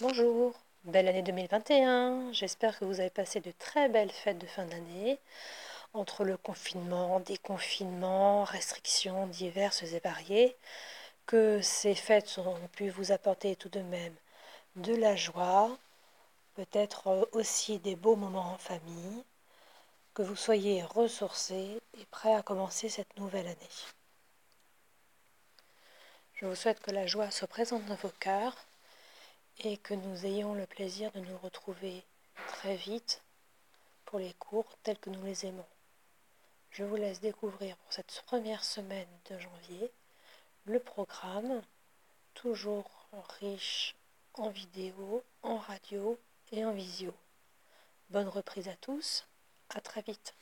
Bonjour, belle année 2021. J'espère que vous avez passé de très belles fêtes de fin d'année. Entre le confinement, déconfinement, restrictions diverses et variées, que ces fêtes ont pu vous apporter tout de même de la joie, peut-être aussi des beaux moments en famille, que vous soyez ressourcés et prêts à commencer cette nouvelle année. Je vous souhaite que la joie soit présente dans vos cœurs et que nous ayons le plaisir de nous retrouver très vite pour les cours tels que nous les aimons. Je vous laisse découvrir pour cette première semaine de janvier le programme, toujours riche en vidéo, en radio et en visio. Bonne reprise à tous, à très vite.